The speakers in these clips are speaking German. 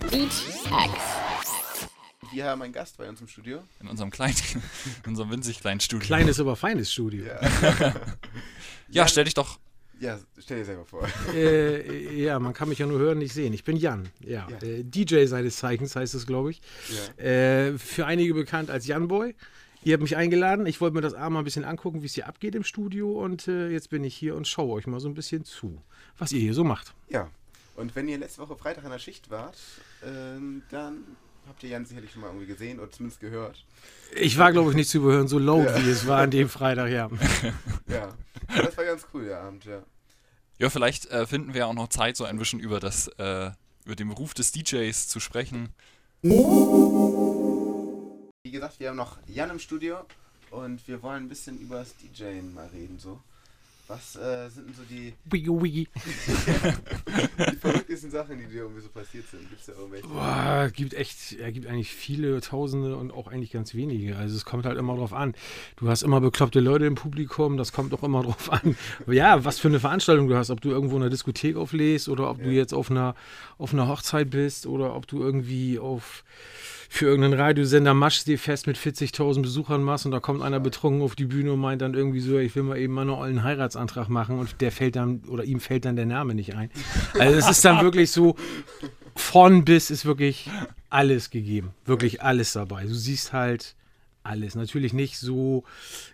BeatX. Wir haben einen Gast bei uns im Studio. In unserem kleinen, in unserem winzig kleinen Studio. Kleines, aber feines Studio. Ja, Ja, stell dich doch. ja stell dir selber vor. Äh, ja, man kann mich ja nur hören, nicht sehen. Ich bin Jan, ja. Ja. Äh, DJ seines Zeichens heißt es, glaube ich. Ja. Äh, für einige bekannt als Janboy. Ihr habt mich eingeladen. Ich wollte mir das abend mal ein bisschen angucken, wie es hier abgeht im Studio. Und äh, jetzt bin ich hier und schaue euch mal so ein bisschen zu, was ihr hier so macht. ja. Und wenn ihr letzte Woche Freitag in der Schicht wart, ähm, dann habt ihr Jan sicherlich schon mal irgendwie gesehen oder zumindest gehört. Ich war, glaube ich, nicht zu überhören, so laut wie es war an dem Freitag, ja. Ja. Aber das war ganz cool, der Abend, ja. Ja, vielleicht äh, finden wir auch noch Zeit, so ein bisschen über das, äh, über den Beruf des DJs zu sprechen. Wie gesagt, wir haben noch Jan im Studio und wir wollen ein bisschen über das DJing mal reden, so. Was äh, sind denn so die, Wiggy, wiggy. die verrücktesten Sachen, die dir irgendwie so passiert sind? Gibt es da irgendwelche? Boah, gibt echt, er gibt eigentlich viele Tausende und auch eigentlich ganz wenige. Also es kommt halt immer drauf an. Du hast immer bekloppte Leute im Publikum, das kommt auch immer drauf an. Ja, was für eine Veranstaltung du hast, ob du irgendwo in einer Diskothek auflegst oder ob du Ja. jetzt auf einer, auf einer Hochzeit bist oder ob du irgendwie auf für irgendeinen Radiosender Maschsee fest mit 40.000 Besuchern machst und da kommt einer betrunken auf die Bühne und meint dann irgendwie so, ich will mal eben mal einen ollen Heiratsantrag machen und der fällt dann oder ihm fällt dann der Name nicht ein. Also es ist dann wirklich so, von bis ist wirklich alles gegeben. Wirklich alles dabei. Du siehst halt alles. Natürlich nicht so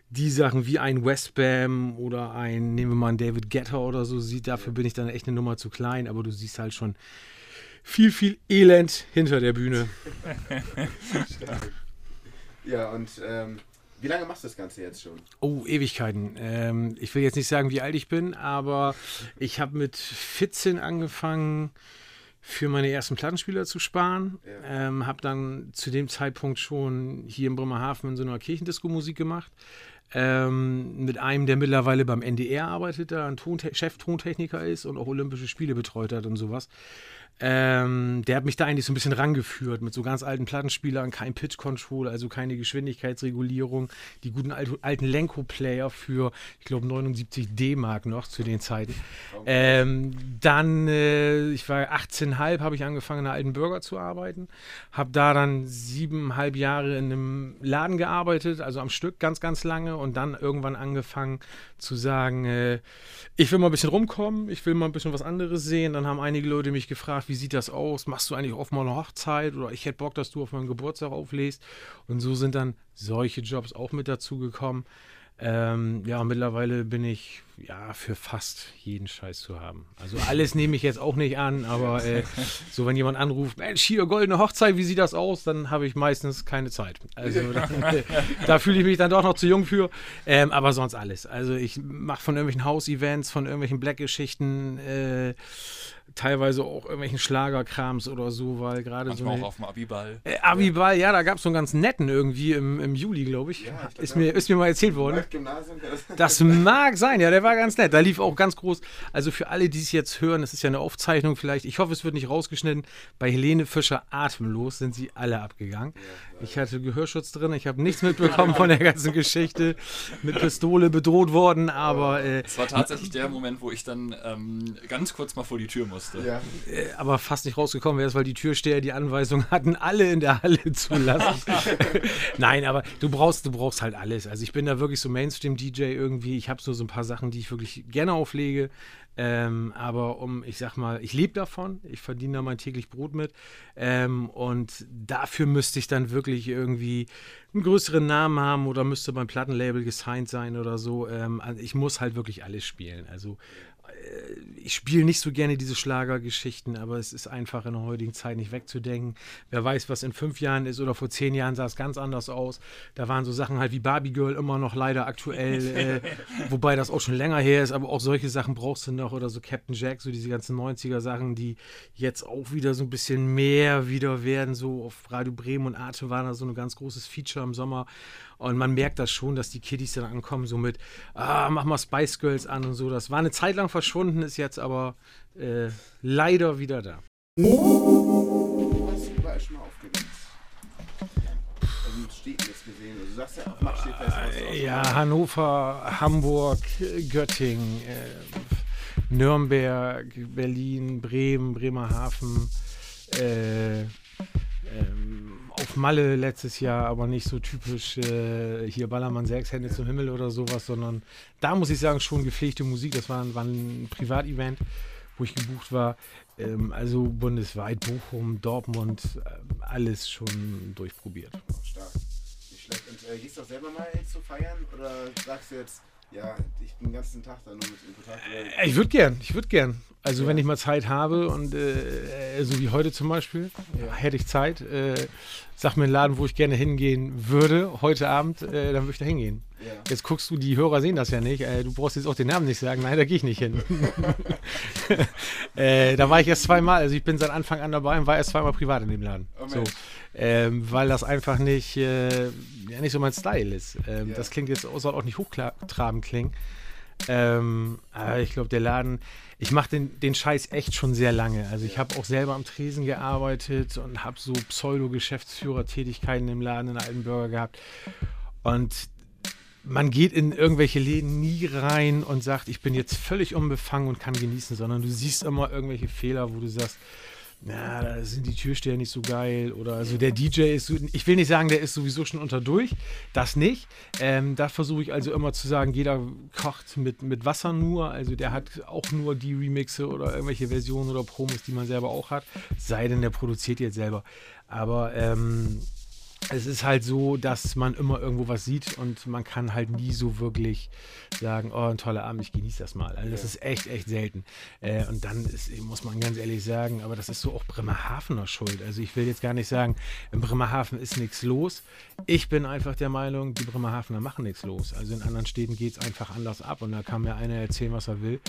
die Sachen wie ein Westbam oder ein, nehmen wir mal einen David Guetta oder so, sieht, dafür bin ich dann echt eine Nummer zu klein, aber du siehst halt schon viel, viel Elend hinter der Bühne. Ja, und ähm, wie lange machst du das Ganze jetzt schon? Oh, Ewigkeiten. Ähm, ich will jetzt nicht sagen, wie alt ich bin, aber ich habe mit 14 angefangen, für meine ersten Plattenspieler zu sparen. Ja. Ähm, habe dann zu dem Zeitpunkt schon hier in Bremerhaven in so einer Kirchendisco Musik gemacht. Ähm, mit einem, der mittlerweile beim NDR arbeitet, da ein Tonte Cheftontechniker ist und auch Olympische Spiele betreut hat und sowas. Ähm, der hat mich da eigentlich so ein bisschen rangeführt mit so ganz alten Plattenspielern, kein Pitch Control, also keine Geschwindigkeitsregulierung, die guten alt, alten Lenko-Player für, ich glaube, 79 D-Mark noch zu den Zeiten. Ähm, dann, äh, ich war 18,5, habe ich angefangen, in einer alten Burger zu arbeiten. Habe da dann siebeneinhalb Jahre in einem Laden gearbeitet, also am Stück ganz, ganz lange und dann irgendwann angefangen zu sagen, äh, ich will mal ein bisschen rumkommen, ich will mal ein bisschen was anderes sehen. Dann haben einige Leute mich gefragt, wie sieht das aus? Machst du eigentlich mal eine Hochzeit? Oder ich hätte Bock, dass du auf meinen Geburtstag auflegst. Und so sind dann solche Jobs auch mit dazu gekommen. Ähm, ja, mittlerweile bin ich ja für fast jeden Scheiß zu haben. Also alles nehme ich jetzt auch nicht an, aber äh, so wenn jemand anruft, Mensch, hier goldene Hochzeit, wie sieht das aus? Dann habe ich meistens keine Zeit. Also dann, äh, da fühle ich mich dann doch noch zu jung für. Ähm, aber sonst alles. Also ich mache von irgendwelchen Hausevents, von irgendwelchen Black-Geschichten, äh, teilweise auch irgendwelchen Schlagerkrams oder so, weil gerade so Manchmal eine, auch auf dem Abiball. äh, Abiball, ja, da gab es so einen ganz netten irgendwie im, im Juli, glaube ich. Ja, ich glaub, ist, mir, ist mir mal erzählt worden. Das mag sein, ja, der war ganz nett. Da lief auch ganz groß. Also für alle, die es jetzt hören, es ist ja eine Aufzeichnung vielleicht. Ich hoffe, es wird nicht rausgeschnitten. Bei Helene Fischer atemlos sind sie alle abgegangen. Ich hatte Gehörschutz drin. Ich habe nichts mitbekommen von der ganzen Geschichte. Mit Pistole bedroht worden, aber, äh, Es war tatsächlich der Moment, wo ich dann ähm, ganz kurz mal vor die Tür musste. ja. äh, aber fast nicht rausgekommen wäre, weil die Türsteher die Anweisung hatten, alle in der Halle zu lassen. Nein, aber du brauchst, du brauchst halt alles. Also ich bin da wirklich so Mainstream-DJ irgendwie. Ich habe so, so ein paar Sachen, die ich wirklich gerne auflege. Ähm, aber um, ich sag mal, ich lebe davon, ich verdiene da mein täglich Brot mit. Ähm, und dafür müsste ich dann wirklich irgendwie einen größeren Namen haben oder müsste beim Plattenlabel gesigned sein oder so. Ähm, also ich muss halt wirklich alles spielen. Also äh, ich spiele nicht so gerne diese Schlagergeschichten, aber es ist einfach in der heutigen Zeit nicht wegzudenken. Wer weiß, was in fünf Jahren ist oder vor zehn Jahren sah es ganz anders aus. Da waren so Sachen halt wie Barbie Girl immer noch leider aktuell, äh, wobei das auch schon länger her ist, aber auch solche Sachen brauchst du noch oder so Captain Jack, so diese ganzen 90er Sachen, die jetzt auch wieder so ein bisschen mehr wieder werden. So auf Radio Bremen und Arte war da so ein ganz großes Feature im Sommer. Und man merkt das schon, dass die Kiddies dann ankommen, so mit, ah, mach mal Spice Girls an und so. Das war eine Zeit lang verschwunden, ist jetzt aber äh, leider wieder da. Also. Also ja Hannover, Hamburg, Göttingen, äh, Nürnberg, Berlin, Bremen, Bremerhaven, äh, ähm, auf Malle letztes Jahr, aber nicht so typisch äh, hier Ballermann sechs Hände zum Himmel oder sowas, sondern da muss ich sagen, schon gepflegte Musik. Das war, war ein Privatevent, wo ich gebucht war. Ähm, also bundesweit, Bochum, Dortmund, äh, alles schon durchprobiert. Stark. Nicht schlecht. Und äh, gehst du auch selber mal zu feiern? Oder sagst du jetzt, ja, ich bin den ganzen Tag da nur mit in Kontakt? Äh, Ich würde gern, ich würde gern. Also Ja. wenn ich mal Zeit habe und äh, so wie heute zum Beispiel, Ja. hätte ich Zeit, äh, sag mir einen Laden, wo ich gerne hingehen würde, heute Abend, äh, dann würde ich da hingehen. Ja. Jetzt guckst du, die Hörer sehen das ja nicht. Äh, du brauchst jetzt auch den Namen nicht sagen. Nein, da gehe ich nicht hin. äh, da war ich erst zweimal. Also ich bin seit Anfang an dabei und war erst zweimal privat in dem Laden. Oh so, ähm, weil das einfach nicht, äh, ja, nicht so mein Style ist. Ähm, Ja. Das klingt jetzt, soll auch nicht hochtrabend klingen. Ähm, aber ich glaube, der Laden, ich mache den, den Scheiß echt schon sehr lange. Also ich habe auch selber am Tresen gearbeitet und habe so Pseudo-Geschäftsführer-Tätigkeiten im Laden in Altenburger gehabt. Und man geht in irgendwelche Läden nie rein und sagt, ich bin jetzt völlig unbefangen und kann genießen, sondern du siehst immer irgendwelche Fehler, wo du sagst, na, da sind die Türsteher nicht so geil oder also der DJ ist, so, ich will nicht sagen, der ist sowieso schon unter durch, das nicht. Ähm, da versuche ich also immer zu sagen, jeder kocht mit, mit Wasser nur, also der hat auch nur die Remixe oder irgendwelche Versionen oder Promos, die man selber auch hat, sei denn der produziert jetzt selber. Aber ähm, es ist halt so, dass man immer irgendwo was sieht und man kann halt nie so wirklich sagen, oh, ein toller Abend, ich genieße das mal. Also das ist echt, echt selten. Äh, und dann ist, muss man ganz ehrlich sagen, aber das ist so auch Bremerhavener Schuld. Also ich will jetzt gar nicht sagen, in Bremerhaven ist nichts los. Ich bin einfach der Meinung, die Bremerhavener machen nichts los. Also in anderen Städten geht es einfach anders ab und da kann mir einer erzählen, was er will.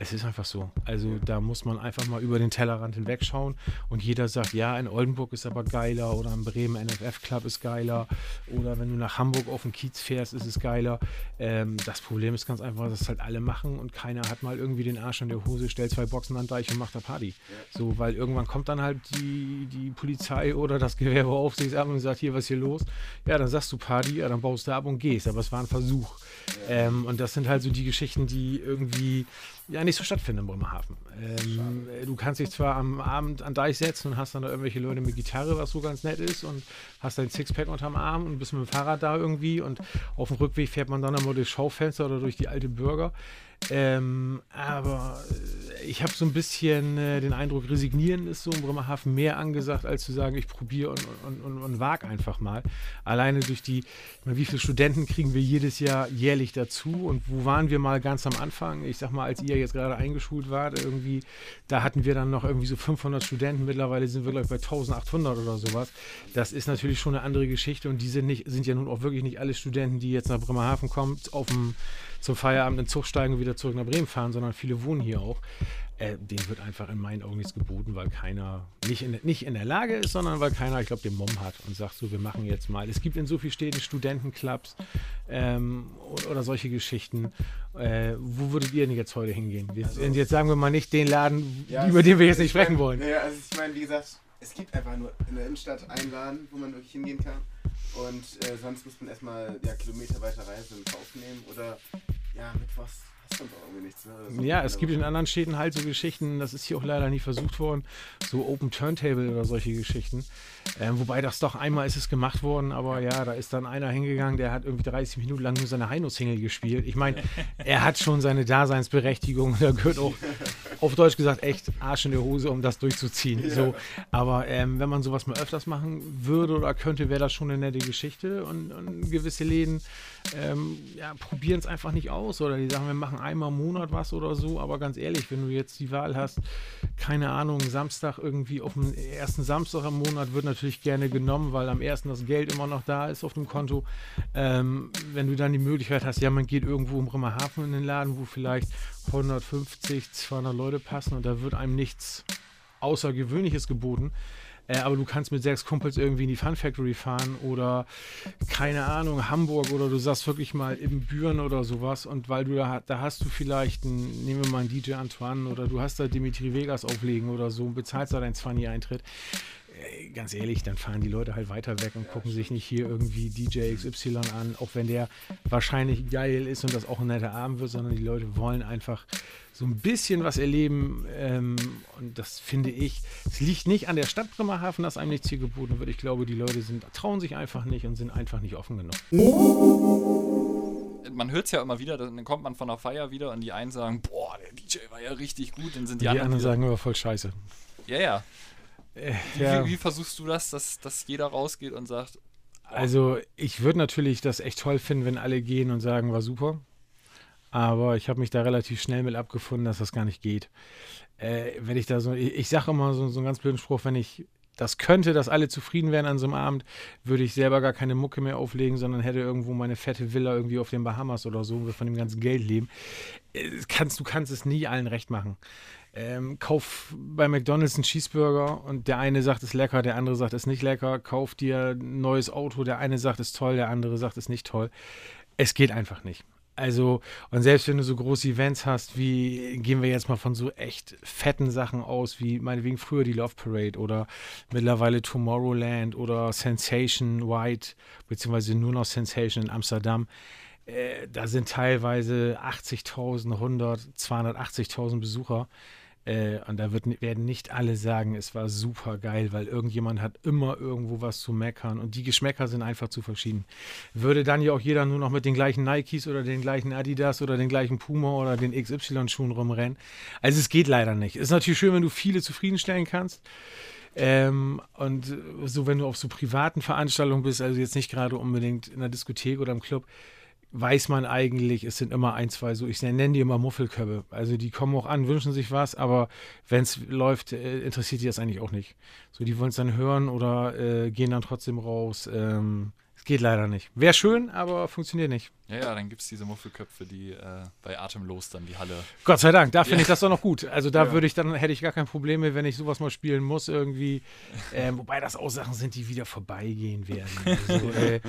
Es ist einfach so. Also da muss man einfach mal über den Tellerrand hinwegschauen und jeder sagt, ja, in Oldenburg ist aber geiler oder in Bremen NFF Club ist geiler oder wenn du nach Hamburg auf den Kiez fährst, ist es geiler. Ähm, das Problem ist ganz einfach, dass es halt alle machen und keiner hat mal irgendwie den Arsch in der Hose, stellt zwei Boxen an den Deich und macht da Party. So, weil irgendwann kommt dann halt die, die Polizei oder das Gewerbeaufsichtsamt und sagt, hier, was ist hier los? Ja, dann sagst du Party, ja, dann baust du ab und gehst. Aber es war ein Versuch. Ähm, und das sind halt so die Geschichten, die irgendwie ja nicht so stattfinden in Bremerhaven. Ähm, äh, du kannst dich zwar am Abend an Deich setzen und hast dann da irgendwelche Leute mit Gitarre, was so ganz nett ist, und hast dein Sixpack unterm Arm und bist mit dem Fahrrad da irgendwie und auf dem Rückweg fährt man dann einmal durchs Schaufenster oder durch die alte Bürger. Ähm, aber äh, ich habe so ein bisschen äh, den Eindruck, resignieren ist so in Bremerhaven mehr angesagt, als zu sagen, ich probiere und, und, und, und wag einfach mal. Alleine durch die, wie viele Studenten kriegen wir jedes Jahr jährlich dazu und wo waren wir mal ganz am Anfang? Ich sag mal, als ihr jetzt gerade eingeschult wart, irgendwie, da hatten wir dann noch irgendwie so 500 Studenten. Mittlerweile sind wir, glaube ich, bei 1800 oder sowas. Das ist natürlich schon eine andere Geschichte und die sind, nicht, sind ja nun auch wirklich nicht alle Studenten, die jetzt nach Bremerhaven kommen, auf dem zum Feierabend in Zug steigen und wieder zurück nach Bremen fahren, sondern viele wohnen hier auch. Äh, denen wird einfach in meinen Augen nichts geboten, weil keiner nicht in, nicht in der Lage ist, sondern weil keiner, ich glaube, den Mumm hat und sagt so, wir machen jetzt mal. Es gibt in so vielen Städten Studentenclubs ähm, oder, solche Geschichten. Äh, wo würdet ihr denn jetzt heute hingehen? Wir, Also- jetzt sagen wir mal nicht den Laden, Ja, über den wir jetzt nicht ich sprechen mein, wollen. Naja, also ich meine, wie gesagt, es gibt einfach nur in der Innenstadt einen Laden, wo man wirklich hingehen kann. Und äh, sonst muss man erstmal ja, Kilometer weiter reisen und in Kauf nehmen. Oder ja, doch irgendwie Ja, es gibt in anderen Städten halt so Geschichten, das ist hier auch leider nie versucht worden, so Open Turntable oder solche Geschichten. Ähm, wobei das doch einmal ist es gemacht worden, aber ja, da ist dann einer hingegangen, der hat irgendwie 30 Minuten lang nur seine Heino-Single gespielt. Ich meine, er hat schon seine Daseinsberechtigung, da gehört auch auf Deutsch gesagt echt Arsch in der Hose, um das durchzuziehen. So, aber ähm, wenn man sowas mal öfters machen würde oder könnte, wäre das schon eine nette Geschichte und, und gewisse Läden ähm, ja, probieren es einfach nicht aus oder die sagen, wir machen einmal im Monat was oder so, aber ganz ehrlich, wenn du jetzt die Wahl hast, keine Ahnung, Samstag irgendwie auf dem ersten Samstag im Monat wird natürlich gerne genommen, weil am ersten das Geld immer noch da ist auf dem Konto. Ähm, wenn du dann die Möglichkeit hast, ja, man geht irgendwo im Bremerhaven in den Laden, wo vielleicht 150, 200 Leute passen und da wird einem nichts Außergewöhnliches geboten. Äh, aber du kannst mit sechs Kumpels irgendwie in die Fun Factory fahren oder keine Ahnung, Hamburg oder du sagst wirklich mal im Büren oder sowas und weil du da, da hast du vielleicht einen, nehmen wir mal einen DJ Antoine oder du hast da Dimitri Vegas auflegen oder so und bezahlst da deinen 20 Eintritt. Ganz ehrlich, dann fahren die Leute halt weiter weg und gucken sich nicht hier irgendwie DJ XY an, auch wenn der wahrscheinlich geil ist und das auch ein netter Abend wird, sondern die Leute wollen einfach so ein bisschen was erleben. Ähm, und das finde ich, es liegt nicht an der Stadt Bremerhaven, dass einem nichts hier geboten wird. Ich glaube, die Leute sind, trauen sich einfach nicht und sind einfach nicht offen genug. Man hört es ja immer wieder, dann kommt man von der Feier wieder und die einen sagen, boah, der DJ war ja richtig gut, dann sind die, die anderen, anderen wieder, sagen aber voll scheiße. ja, ja. Wie, ja. wie, wie versuchst du das, dass, dass jeder rausgeht und sagt, Also ich würde natürlich das echt toll finden, wenn alle gehen und sagen, war super. Aber ich habe mich da relativ schnell mit abgefunden, dass das gar nicht geht. Äh, wenn ich da so, ich, ich sage immer so, so einen ganz blöden Spruch, wenn ich das könnte, dass alle zufrieden wären an so einem Abend, würde ich selber gar keine Mucke mehr auflegen, sondern hätte irgendwo meine fette Villa irgendwie auf den Bahamas oder so und würde von dem ganzen Geld leben. Äh, kannst, du kannst es nie allen recht machen. Ähm, kauf bei McDonalds einen Cheeseburger und der eine sagt, es ist lecker, der andere sagt, es ist nicht lecker. Kauf dir ein neues Auto, der eine sagt, es ist toll, der andere sagt, es ist nicht toll. Es geht einfach nicht. Also, und selbst wenn du so große Events hast, wie gehen wir jetzt mal von so echt fetten Sachen aus, wie meinetwegen früher die Love Parade oder mittlerweile Tomorrowland oder Sensation White, beziehungsweise nur noch Sensation in Amsterdam. Äh, da sind teilweise 80.000, 100, 280.000 Besucher. Äh, und da wird, werden nicht alle sagen, es war super geil, weil irgendjemand hat immer irgendwo was zu meckern und die Geschmäcker sind einfach zu verschieden. Würde dann ja auch jeder nur noch mit den gleichen Nikes oder den gleichen Adidas oder den gleichen Puma oder den XY-Schuhen rumrennen. Also es geht leider nicht. Ist natürlich schön, wenn du viele zufriedenstellen kannst. Ähm, und so, wenn du auf so privaten Veranstaltungen bist, also jetzt nicht gerade unbedingt in der Diskothek oder im Club, weiß man eigentlich, es sind immer ein, zwei so, ich nenne die immer Muffelköpfe. Also die kommen auch an, wünschen sich was, aber wenn es läuft, äh, interessiert die das eigentlich auch nicht. So, die wollen es dann hören oder äh, gehen dann trotzdem raus. Ähm, es geht leider nicht. Wäre schön, aber funktioniert nicht. Ja, ja, dann gibt es diese Muffelköpfe, die äh, bei Atemlos dann die Halle. Gott sei Dank, da finde Ja. ich das doch noch gut. Also da Ja. würde ich dann, hätte ich gar kein Problem mehr, wenn ich sowas mal spielen muss irgendwie. Ähm, wobei das auch Sachen sind, die wieder vorbeigehen werden. Also, äh,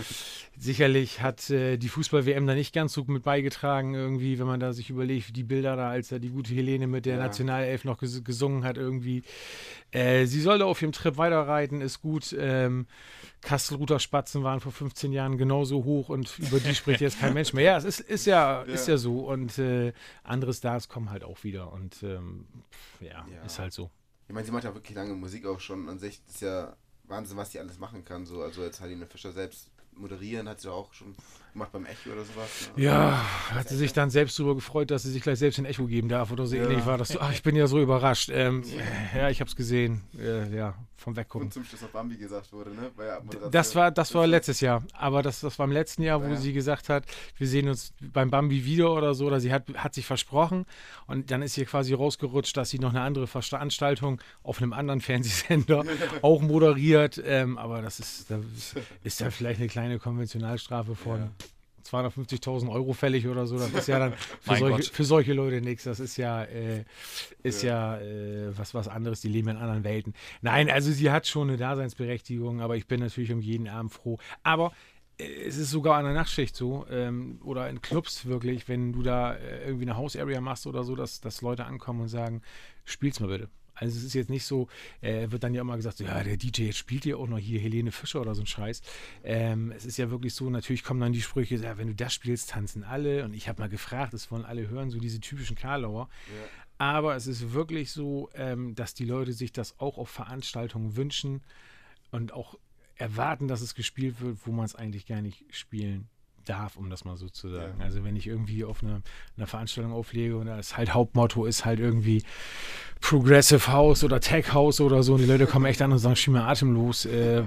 sicherlich hat äh, die Fußball-WM da nicht ganz so mit beigetragen irgendwie, wenn man da sich überlegt, die Bilder da, als da die gute Helene mit der Ja. Nationalelf noch ges gesungen hat irgendwie. Äh, sie soll da auf ihrem Trip weiterreiten, ist gut. Ähm, Kastelruther Spatzen waren vor 15 Jahren genauso hoch und über die spricht jetzt kein Mensch mehr. Ja, es ist, ist, ja, ist ja so. Und äh, andere Stars kommen halt auch wieder. Und ähm, ja, Ja. ist halt so. Ich meine, sie macht ja wirklich lange Musik auch schon. An sich ist ja Wahnsinn, was die alles machen kann. So, also jetzt Helene Fischer selbst moderieren hat sie ja auch schon gemacht beim Echo oder sowas. Ne? Ja, hat sie sich dann selbst darüber gefreut, dass sie sich gleich selbst ein Echo geben darf oder so Ja. ähnlich war das so. Ach, ich bin ja so überrascht. Ähm, ja, ich habe es gesehen. Äh, ja, vom Weggucken. Und zum Schluss noch Bambi gesagt wurde, ne? Das war, das war letztes Jahr. Aber das, das war im letzten Jahr, wo Ja. sie gesagt hat, wir sehen uns beim Bambi wieder oder so. Oder sie hat, hat sich versprochen. Und dann ist ihr quasi rausgerutscht, dass sie noch eine andere Veranstaltung auf einem anderen Fernsehsender auch moderiert. Ähm, aber das ist, das ist ja vielleicht eine kleine Konventionalstrafe von. Ja. 250.000 Euro fällig oder so, das ist ja dann für, solche, für solche Leute nichts. Das ist ja, äh, ist ja, äh, was, was anderes, die leben in anderen Welten. Nein, also sie hat schon eine Daseinsberechtigung, aber ich bin natürlich um jeden Abend froh. Aber äh, es ist sogar an der Nachtschicht so, ähm, oder in Clubs wirklich, wenn du da äh, irgendwie eine House-Area machst oder so, dass, dass Leute ankommen und sagen, spiel's mal bitte. Also es ist jetzt nicht so, äh, wird dann ja immer gesagt, so, ja, der DJ jetzt spielt ja auch noch hier Helene Fischer oder so ein Scheiß. Ähm, es ist ja wirklich so, natürlich kommen dann die Sprüche, ja, wenn du das spielst, tanzen alle. Und ich habe mal gefragt, das wollen alle hören, so diese typischen Karlauer. Ja. Aber es ist wirklich so, ähm, dass die Leute sich das auch auf Veranstaltungen wünschen und auch erwarten, dass es gespielt wird, wo man es eigentlich gar nicht spielen darf, um das mal so zu sagen. Ja. Also wenn ich irgendwie auf eine, einer Veranstaltung auflege und das halt Hauptmotto ist halt irgendwie Progressive House oder Tech House oder so und die Leute kommen echt an und sagen, schieb mir atemlos. Äh,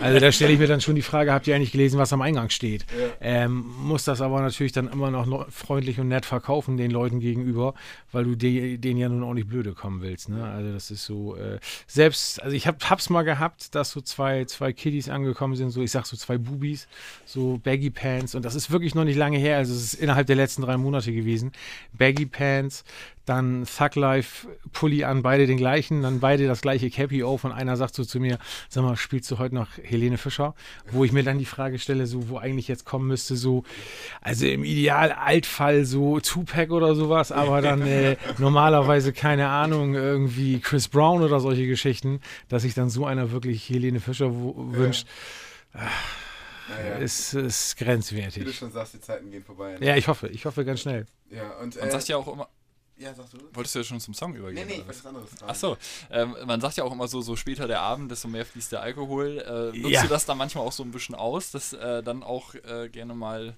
also da stelle ich mir dann schon die Frage, habt ihr eigentlich gelesen, was am Eingang steht? Ja. Ähm, muss das aber natürlich dann immer noch no- freundlich und nett verkaufen den Leuten gegenüber, weil du de denen ja nun auch nicht blöde kommen willst. Ne? Also das ist so, äh, selbst, also ich hab, hab's mal gehabt, dass so zwei, zwei Kiddies angekommen sind, so ich sag so zwei Bubis, so Baggy Baggy Pants und das ist wirklich noch nicht lange her, also es ist innerhalb der letzten drei Monate gewesen. Baggy Pants, dann Thug Life Pulli an, beide den gleichen, dann beide das gleiche Cappy auf und einer sagt so zu mir, sag mal, spielst du heute noch Helene Fischer? Wo ich mir dann die Frage stelle, so, wo eigentlich jetzt kommen müsste, so, also im Ideal Altfall so Tupac oder sowas, aber dann äh, normalerweise, keine Ahnung, irgendwie Chris Brown oder solche Geschichten, dass sich dann so einer wirklich Helene Fischer wünscht. Ja. Naja. Ist, ist grenzwertig. Wie du schon sagst, die Zeiten gehen vorbei. Ne? Ja, ich hoffe, ich hoffe ganz schnell. Ja, und, äh, Man sagt ja auch immer, ja, sagst du? Wolltest du ja schon zum Song übergehen? Nee, nee, ich was anderes fragen. Achso, ähm, man sagt ja auch immer so, so später der Abend, desto mehr fließt der Alkohol. Äh, nutzt Ja. du das dann manchmal auch so ein bisschen aus, dass äh, dann auch äh, gerne mal.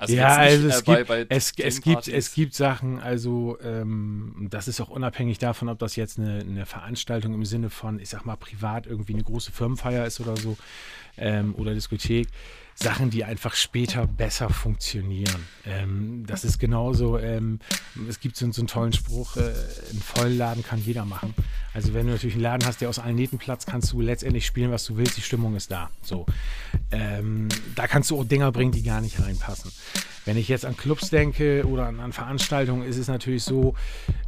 Also ja, also nicht, es, äh, bei, gibt, bei es, es, gibt, es gibt Sachen, also ähm, das ist auch unabhängig davon, ob das jetzt eine, eine Veranstaltung im Sinne von, ich sag mal, privat irgendwie eine große Firmenfeier ist oder so ähm, oder Diskothek. Sachen, die einfach später besser funktionieren. Ähm, das ist genauso, ähm, es gibt so, so einen tollen Spruch, äh, einen vollen Laden kann jeder machen. Also wenn du natürlich einen Laden hast, der aus allen Nähten platzt, kannst du letztendlich spielen, was du willst, die Stimmung ist da. So. Ähm, da kannst du auch Dinger bringen, die gar nicht reinpassen. Wenn ich jetzt an Clubs denke oder an, an Veranstaltungen, ist es natürlich so,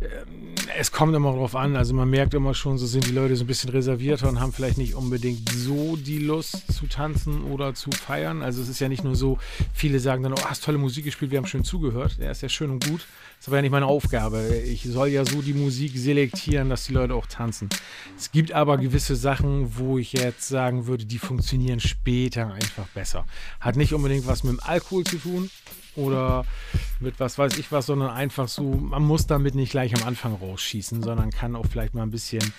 ähm, es kommt immer drauf an. Also man merkt immer schon, so sind die Leute so ein bisschen reservierter und haben vielleicht nicht unbedingt so die Lust zu tanzen oder zu feiern. Also es ist ja nicht nur so, viele sagen dann, oh, hast tolle Musik gespielt, wir haben schön zugehört. Ja, ist ja schön und gut. Das aber ja nicht meine Aufgabe. Ich soll ja so die Musik selektieren, dass die Leute auch tanzen. Es gibt aber gewisse Sachen, wo ich jetzt sagen würde, die funktionieren später einfach besser. Hat nicht unbedingt was mit dem Alkohol zu tun oder mit was weiß ich was, sondern einfach so, man muss damit nicht gleich am Anfang rausschießen, sondern kann auch vielleicht mal ein bisschen,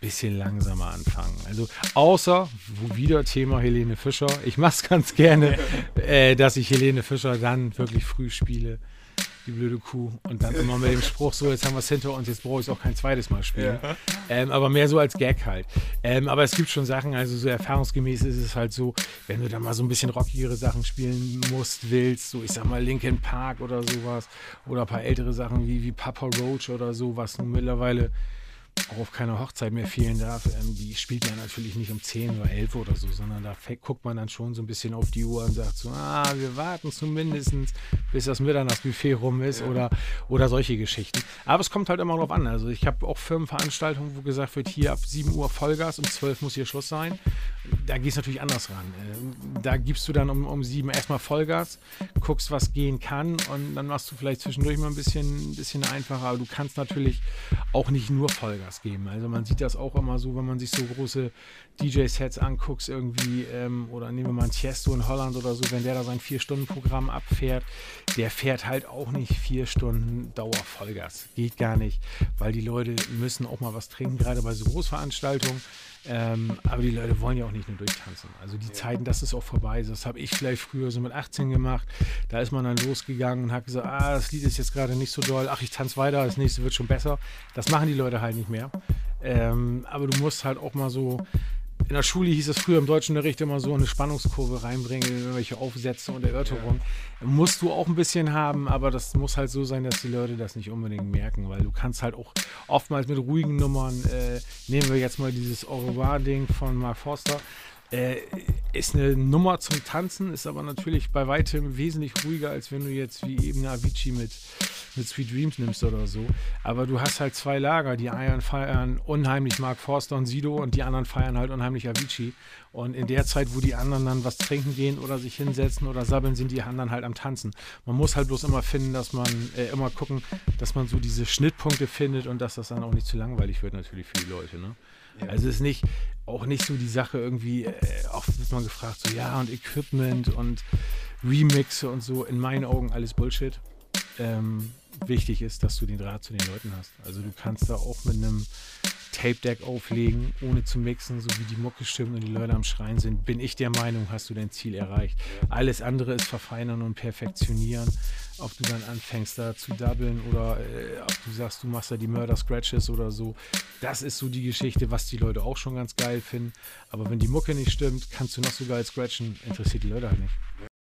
bisschen langsamer anfangen. Also außer, wieder Thema Helene Fischer, ich mache es ganz gerne, äh, dass ich Helene Fischer dann wirklich früh spiele. Die blöde Kuh. Und dann immer mit dem Spruch, so, jetzt haben wir es hinter uns, jetzt brauche ich es auch kein zweites Mal spielen. Ähm, aber mehr so als Gag halt. Ähm, aber es gibt schon Sachen, also so erfahrungsgemäß ist es halt so, wenn du dann mal so ein bisschen rockigere Sachen spielen musst, willst, so ich sag mal Linkin Park oder sowas, oder ein paar ältere Sachen wie, wie Papa Roach oder so, was nun mittlerweile auch auf keiner Hochzeit mehr fehlen darf. Ähm, die spielt ja natürlich nicht um 10 oder 11 oder so, sondern da guckt man dann schon so ein bisschen auf die Uhr und sagt so, ah, wir warten zumindest, bis das Mitternachtsbuffet rum ist oder, oder solche Geschichten. Aber es kommt halt immer drauf an. Also ich habe auch Firmenveranstaltungen, wo gesagt wird, hier ab 7 Uhr Vollgas, um 12 muss hier Schluss sein. Da gehst du natürlich anders ran. Ähm, Da gibst du dann um, um 7 erstmal Vollgas, guckst, was gehen kann und dann machst du vielleicht zwischendurch mal ein bisschen, ein bisschen einfacher. Aber du kannst natürlich auch nicht nur Vollgas geben. Also man sieht das auch immer so, wenn man sich so große DJ-Sets anguckt irgendwie ähm, oder nehmen wir mal ein Tiesto in Holland oder so, wenn der da sein 4-Stunden-Programm abfährt, der fährt halt auch nicht 4 Stunden Dauer Vollgas. Geht gar nicht, weil die Leute müssen auch mal was trinken, gerade bei so Großveranstaltungen. Ähm, aber die Leute wollen ja auch nicht nur durchtanzen. Also die Zeiten, das ist auch vorbei. Das habe ich vielleicht früher so mit 18 gemacht. Da ist man dann losgegangen und hat gesagt, ah, das Lied ist jetzt gerade nicht so doll. Ach, ich tanze weiter, das nächste wird schon besser. Das machen die Leute halt nicht mehr. Ähm, aber du musst halt auch mal so in der Schule hieß es früher im Deutschunterricht immer so eine Spannungskurve reinbringen, irgendwelche Aufsätze und Erörterungen. Musst du auch ein bisschen haben, aber das muss halt so sein, dass die Leute das nicht unbedingt merken, weil du kannst halt auch oftmals mit ruhigen Nummern, äh, nehmen wir jetzt mal dieses Au revoir-Ding von Mark Forster, äh, ist eine Nummer zum Tanzen, ist aber natürlich bei weitem wesentlich ruhiger, als wenn du jetzt wie eben Avicii mit, mit Sweet Dreams nimmst oder so. Aber du hast halt zwei Lager. Die einen feiern unheimlich Mark Forster und Sido und die anderen feiern halt unheimlich Avicii. Und in der Zeit, wo die anderen dann was trinken gehen oder sich hinsetzen oder sabbeln, sind die anderen halt am Tanzen. Man muss halt bloß immer finden, dass man äh, immer gucken, dass man so diese Schnittpunkte findet und dass das dann auch nicht zu langweilig wird natürlich für die Leute. Ne? Also es ist nicht auch nicht so die Sache irgendwie, äh, oft wird man gefragt, so ja und Equipment und Remixe und so, in meinen Augen alles Bullshit. Ähm, wichtig ist, dass du den Draht zu den Leuten hast. Also du kannst da auch mit einem Tape-Deck auflegen, ohne zu mixen, so wie die Mucke stimmt und die Leute am Schreien sind, bin ich der Meinung, hast du dein Ziel erreicht. Alles andere ist verfeinern und perfektionieren. Ob du dann anfängst da zu doublen oder äh, ob du sagst, du machst da die Murder-Scratches oder so. Das ist so die Geschichte, was die Leute auch schon ganz geil finden. Aber wenn die Mucke nicht stimmt, kannst du noch so geil scratchen, interessiert die Leute halt nicht.